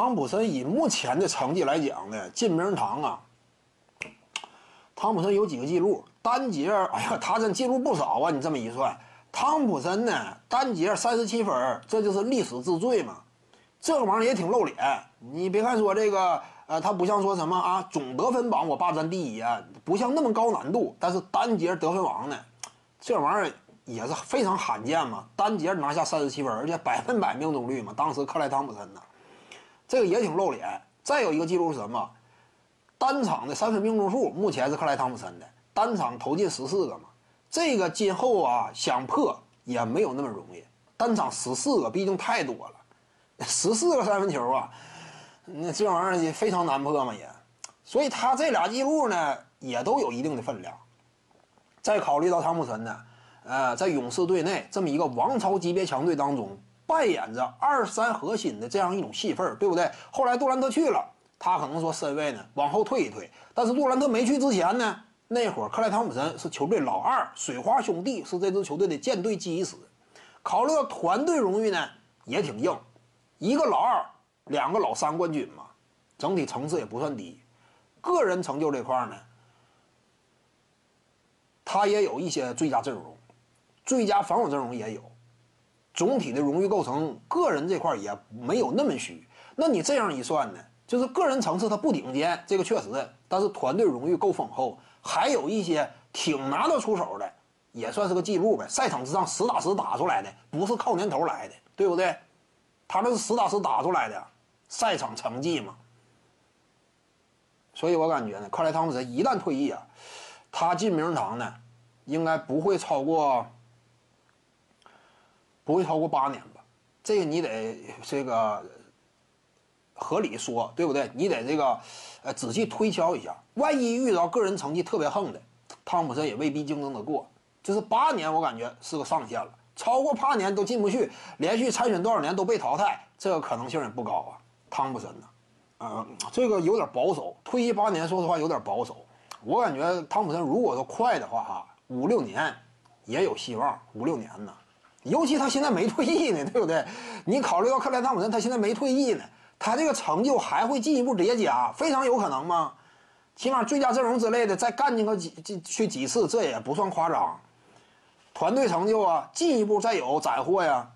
汤普森以目前的成绩来讲呢，进名人堂啊。汤普森有几个记录？单节，哎呀，他真记录不少啊！你这么一算，汤普森呢，单节三十七分，这就是历史之最嘛。这个玩意儿也挺露脸。你别看说这个，呃，他不像说什么啊，总得分榜我霸占第一啊，不像那么高难度。但是单节得分王呢，这玩意儿也是非常罕见嘛。单节拿下三十七分，而且百分百命中率嘛。当时克莱汤普森呢，这个也挺露脸。再有一个记录是什么？单场的三分命中数目前是克莱汤普森的，单场投进十四个嘛。这个今后啊想破也没有那么容易。单场十四个，毕竟太多了。十四个三分球啊，那这玩意儿也非常难破嘛也，所以他这俩记录呢也都有一定的分量。再考虑到汤普森呢，呃，在勇士队内这么一个王朝级别强队当中扮演着二三核心的这样一种戏份，对不对？后来杜兰特去了，他可能说身位呢往后退一退，但是杜兰特没去之前呢，那会儿克莱汤普森是球队老二，水花兄弟是这支球队的舰队基石。考虑到团队荣誉呢也挺硬。一个老二，两个老三冠军嘛，整体层次也不算低。个人成就这块呢，他也有一些最佳阵容，最佳防守阵容也有。总体的荣誉构成，个人这块也没有那么虚。那你这样一算呢，就是个人层次他不顶尖，这个确实，但是团队荣誉够丰厚，还有一些挺拿得出手的，也算是个记录呗。赛场之上实打实打出来的，不是靠年头来的，对不对？他那是实打实打出来的赛场成绩嘛，所以我感觉呢，克莱汤普森一旦退役啊，他进名人堂呢，应该不会超过不会超过八年吧？这个你得这个合理说，对不对？你得这个呃仔细推敲一下，万一遇到个人成绩特别横的，汤普森也未必竞争得过。就是八年，我感觉是个上限了。超过八年都进不去，连续参选多少年都被淘汰，这个可能性也不高啊。汤普森呢，呃，这个有点保守，退役八年，说实话有点保守。我感觉汤普森如果说快的话，哈，五六年也有希望。五六年呢，尤其他现在没退役呢，对不对？你考虑到克莱汤普森他现在没退役呢，他这个成就还会进一步叠加，非常有可能吗？起码最佳阵容之类的再干进个几几去几次，这也不算夸张。团队成就啊，进一步再有斩获呀，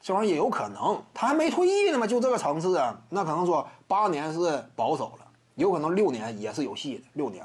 这玩意儿也有可能。他还没退役呢嘛，就这个层次啊，那可能说八年是保守了，有可能六年也是有戏的。六年，